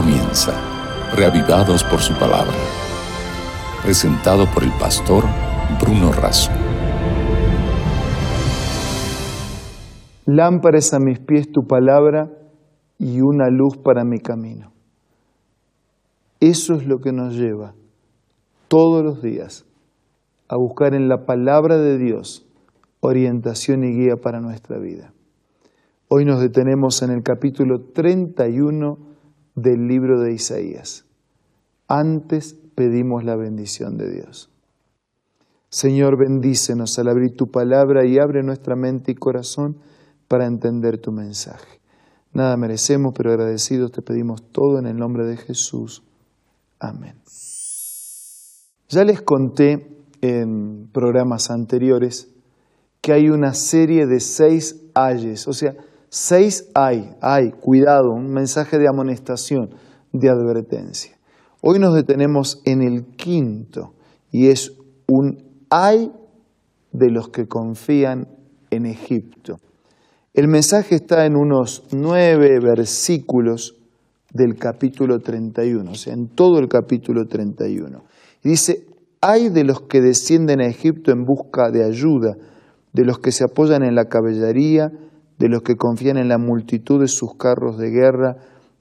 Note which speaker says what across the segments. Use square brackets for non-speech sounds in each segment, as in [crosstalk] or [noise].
Speaker 1: comienza, reavivados por su palabra. Presentado por el pastor Bruno Razo.
Speaker 2: Lámparas a mis pies tu palabra y una luz para mi camino. Eso es lo que nos lleva todos los días a buscar en la palabra de Dios orientación y guía para nuestra vida. Hoy nos detenemos en el capítulo 31 del libro de Isaías. Antes pedimos la bendición de Dios. Señor, bendícenos al abrir tu palabra y abre nuestra mente y corazón para entender tu mensaje. Nada merecemos, pero agradecidos te pedimos todo en el nombre de Jesús. Amén. Ya les conté en programas anteriores que hay una serie de seis ayes, o sea, Seis hay, hay, cuidado, un mensaje de amonestación, de advertencia. Hoy nos detenemos en el quinto y es un hay de los que confían en Egipto. El mensaje está en unos nueve versículos del capítulo 31, o sea, en todo el capítulo 31. Y dice, hay de los que descienden a Egipto en busca de ayuda, de los que se apoyan en la caballería, de los que confían en la multitud de sus carros de guerra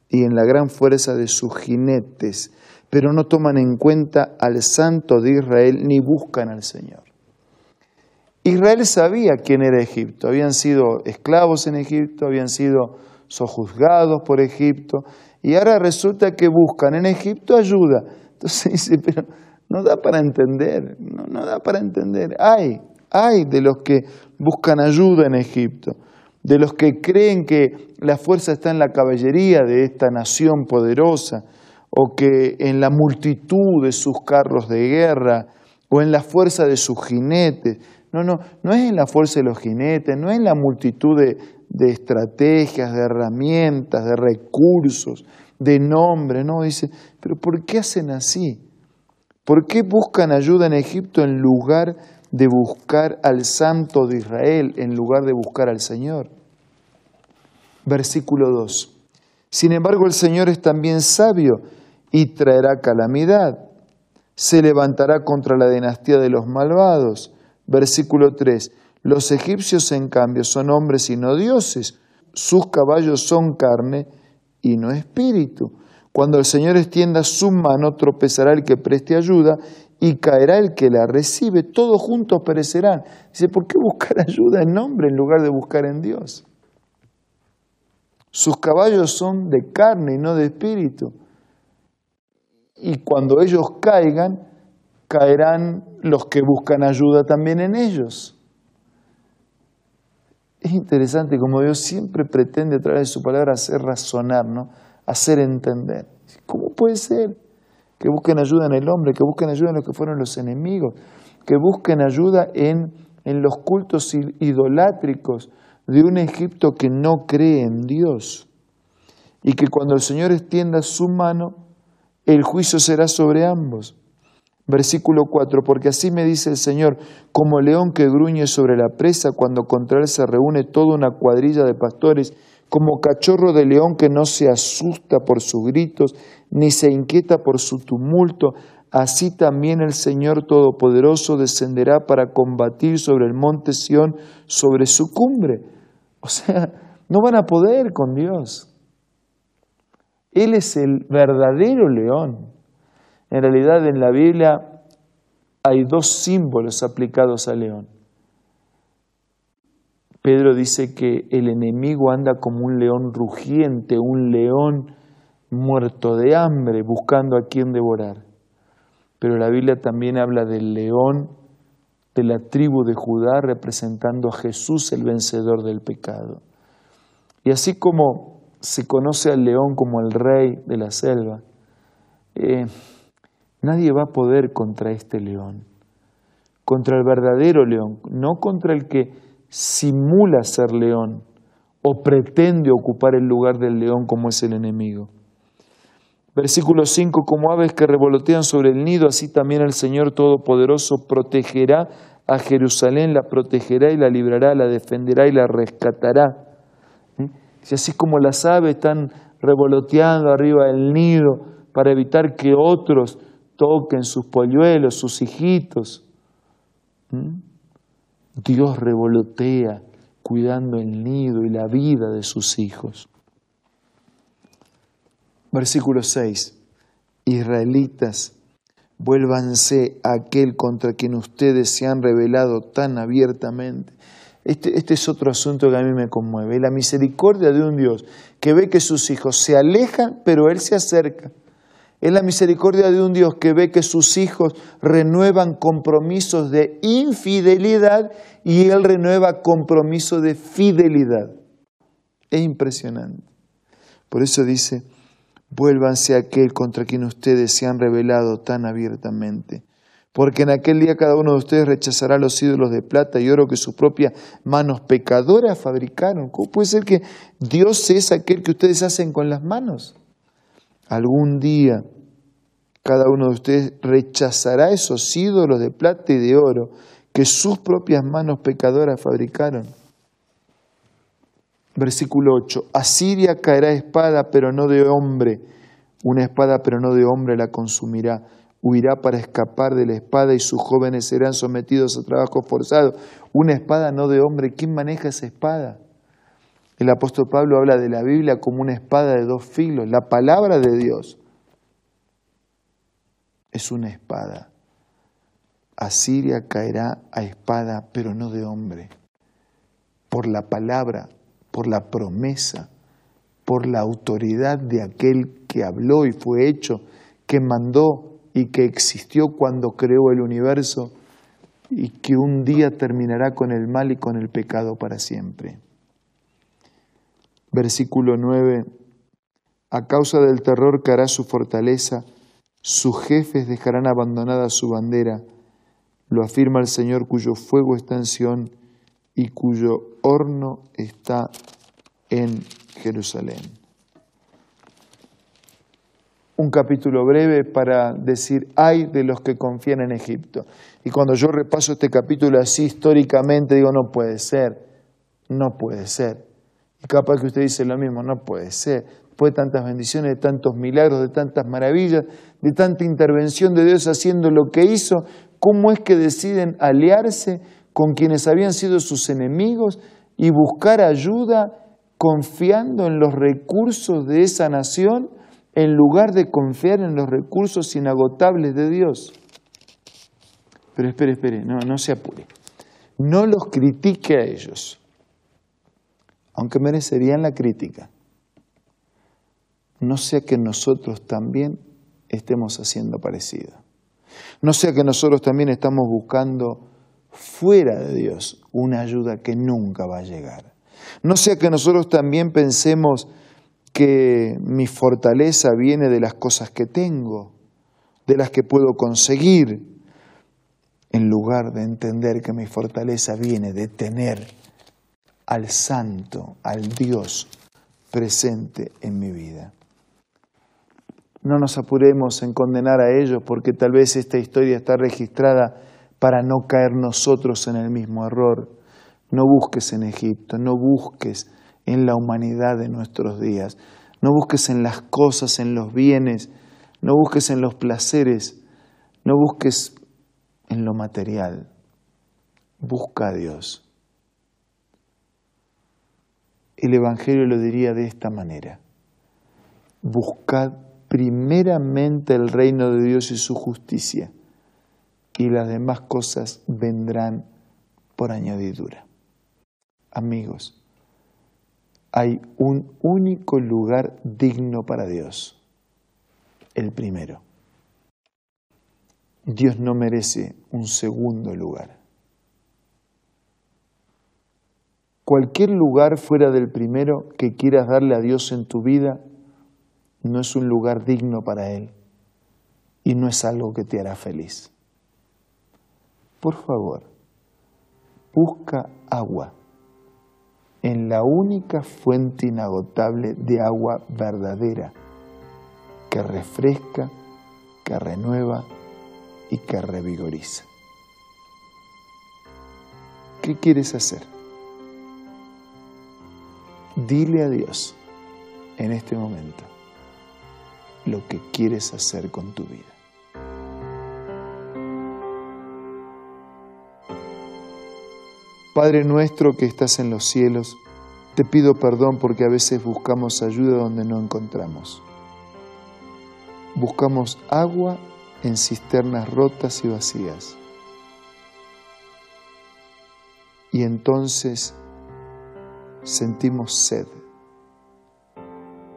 Speaker 2: y en la gran fuerza de sus jinetes, pero no toman en cuenta al Santo de Israel ni buscan al Señor. Israel sabía quién era Egipto, habían sido esclavos en Egipto, habían sido sojuzgados por Egipto, y ahora resulta que buscan en Egipto ayuda. Entonces [laughs] dice, pero no da para entender, no, da para entender. Hay, hay de los que buscan ayuda en Egipto de los que creen que la fuerza está en la caballería de esta nación poderosa, o que en la multitud de sus carros de guerra, o en la fuerza de sus jinetes. No, no, no es en la fuerza de los jinetes, no es en la multitud de, de estrategias, de herramientas, de recursos, de nombre, no, dice, pero ¿por qué hacen así? ¿Por qué buscan ayuda en Egipto en lugar de buscar al Santo de Israel, en lugar de buscar al Señor? versículo 2. Sin embargo, el Señor es también sabio y traerá calamidad. Se levantará contra la dinastía de los malvados. Versículo 3. Los egipcios, en cambio, son hombres y no dioses. Sus caballos son carne y no espíritu. Cuando el Señor extienda su mano, tropezará el que preste ayuda y caerá el que la recibe. Todos juntos perecerán. Dice, ¿por qué buscar [laughs] ayuda en nombre en lugar de buscar en Dios? Sus caballos son de carne y no de espíritu. Y cuando ellos caigan, caerán los que buscan ayuda también en ellos. Es interesante como Dios siempre pretende a través de su palabra hacer razonar, ¿no? hacer entender. ¿Cómo puede ser que busquen ayuda en el hombre, que busquen ayuda en los que fueron los enemigos, que busquen ayuda en, en los cultos idolátricos, de un Egipto que no cree en Dios y que cuando el Señor extienda su mano, el juicio será sobre ambos. Versículo 4, porque así me dice el Señor, como león que gruñe sobre la presa cuando contra él se reúne toda una cuadrilla de pastores, como cachorro de león que no se asusta por sus gritos, ni se inquieta por su tumulto, así también el Señor Todopoderoso descenderá para combatir sobre el monte Sión, sobre su cumbre. O sea, no van a poder con Dios. Él es el verdadero león. En realidad en la Biblia hay dos símbolos aplicados al león. Pedro dice que el enemigo anda como un león rugiente, un león muerto de hambre, buscando a quien devorar. Pero la Biblia también habla del león de la tribu de Judá representando a Jesús el vencedor del pecado. Y así como se conoce al león como el rey de la selva, eh, nadie va a poder contra este león, contra el verdadero león, no contra el que simula ser león o pretende ocupar el lugar del león como es el enemigo. Versículo 5, como aves que revolotean sobre el nido, así también el Señor Todopoderoso protegerá a Jerusalén, la protegerá y la librará, la defenderá y la rescatará. ¿Eh? Si así como las aves están revoloteando arriba del nido para evitar que otros toquen sus polluelos, sus hijitos. ¿Mm? Dios revolotea cuidando el nido y la vida de sus hijos. Versículo 6. Israelitas, vuélvanse a aquel contra quien ustedes se han revelado tan abiertamente. Este, este, es otro asunto que a mí me conmueve. La misericordia de un Dios que ve que sus hijos se alejan, pero Él se acerca. Es la misericordia de un Dios que ve que sus hijos renuevan compromisos de infidelidad y Él renueva compromisos de fidelidad. Es impresionante. Por eso dice, vuélvanse a aquel contra quien ustedes se han revelado tan abiertamente. Porque en aquel día cada uno de ustedes rechazará los ídolos de plata y oro que sus propias manos pecadoras fabricaron. ¿Cómo puede ser que Dios es aquel que ustedes hacen con las manos? Algún día cada uno de ustedes rechazará esos ídolos de plata y de oro que sus propias manos pecadoras fabricaron. Versículo 8. Asiria caerá espada, pero no de hombre. Una espada, pero no de hombre, la consumirá. Huirá para escapar de la espada y sus jóvenes serán sometidos a trabajo forzado. Una espada, no de hombre. ¿Quién maneja esa espada? El apóstol Pablo habla de la Biblia como una espada de dos filos. La palabra de Dios es una espada. Asiria caerá a espada, pero no de hombre. Por la palabra por la promesa, por la autoridad de aquel que habló y fue hecho, que mandó y que existió cuando creó el universo y que un día terminará con el mal y con el pecado para siempre. Versículo 9. A causa del terror que hará su fortaleza, sus jefes dejarán abandonada su bandera. Lo afirma el Señor cuyo fuego está en Sión y cuyo horno está en Jerusalén. Un capítulo breve para decir, hay de los que confían en Egipto. Y cuando yo repaso este capítulo así históricamente, digo, no puede ser, no puede ser. Y capaz que usted dice lo mismo, no puede ser. Después de tantas bendiciones, de tantos milagros, de tantas maravillas, de tanta intervención de Dios haciendo lo que hizo, ¿cómo es que deciden aliarse con quienes habían sido sus enemigos y buscar ayuda confiando en los recursos de esa nación en lugar de confiar en los recursos inagotables de Dios. Pero espere, espere, no, no se apure. No los critique a ellos, aunque merecerían la crítica. No sea que nosotros también estemos haciendo parecido. No sea que nosotros también estamos buscando fuera de Dios una ayuda que nunca va a llegar. No sea que nosotros también pensemos que mi fortaleza viene de las cosas que tengo, de las que puedo conseguir, en lugar de entender que mi fortaleza viene de tener al Santo, al Dios presente en mi vida. No nos apuremos en condenar a ellos porque tal vez esta historia está registrada para no caer nosotros en el mismo error. No busques en Egipto, no busques en la humanidad de nuestros días, no busques en las cosas, en los bienes, no busques en los placeres, no busques en lo material. Busca a Dios. El Evangelio lo diría de esta manera. Buscad primeramente el reino de Dios y su justicia y las demás cosas vendrán por añadidura. Amigos, hay un único lugar digno para Dios, el primero. Dios no merece un segundo lugar. Cualquier lugar fuera del primero que quieras darle a Dios en tu vida no es un lugar digno para Él y no es algo que te hará feliz por favor, busca agua en la única fuente inagotable de agua verdadera que refresca, que renueva y que revigoriza. ¿Qué quieres hacer? Dile a Dios en este momento lo que quieres hacer con tu vida. Padre nuestro que estás en los cielos, te pido perdón porque a veces buscamos ayuda donde no encontramos. Buscamos agua en cisternas rotas y vacías. Y entonces sentimos sed,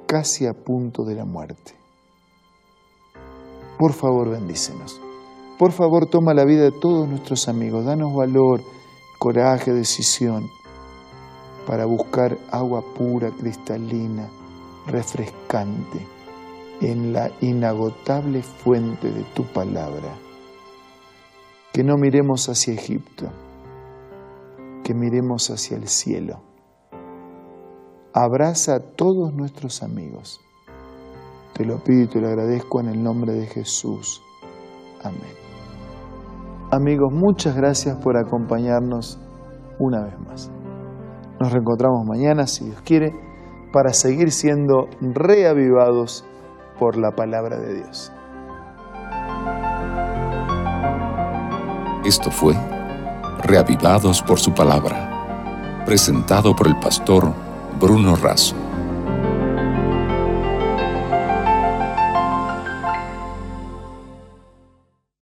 Speaker 2: casi a punto de la muerte. Por favor, bendícenos. Por favor, toma la vida de todos nuestros amigos. Danos valor, coraje, decisión para buscar agua pura, cristalina, refrescante en la inagotable fuente de tu palabra. Que no miremos hacia Egipto, que miremos hacia el cielo. Abraza a todos nuestros amigos te lo pido y te lo agradezco en el nombre de Jesús. Amén. Amigos, muchas gracias por acompañarnos una vez más. Nos reencontramos mañana, si Dios quiere, para seguir siendo reavivados por la palabra de Dios.
Speaker 1: Esto fue Reavivados por su palabra, presentado por el pastor Bruno Razo.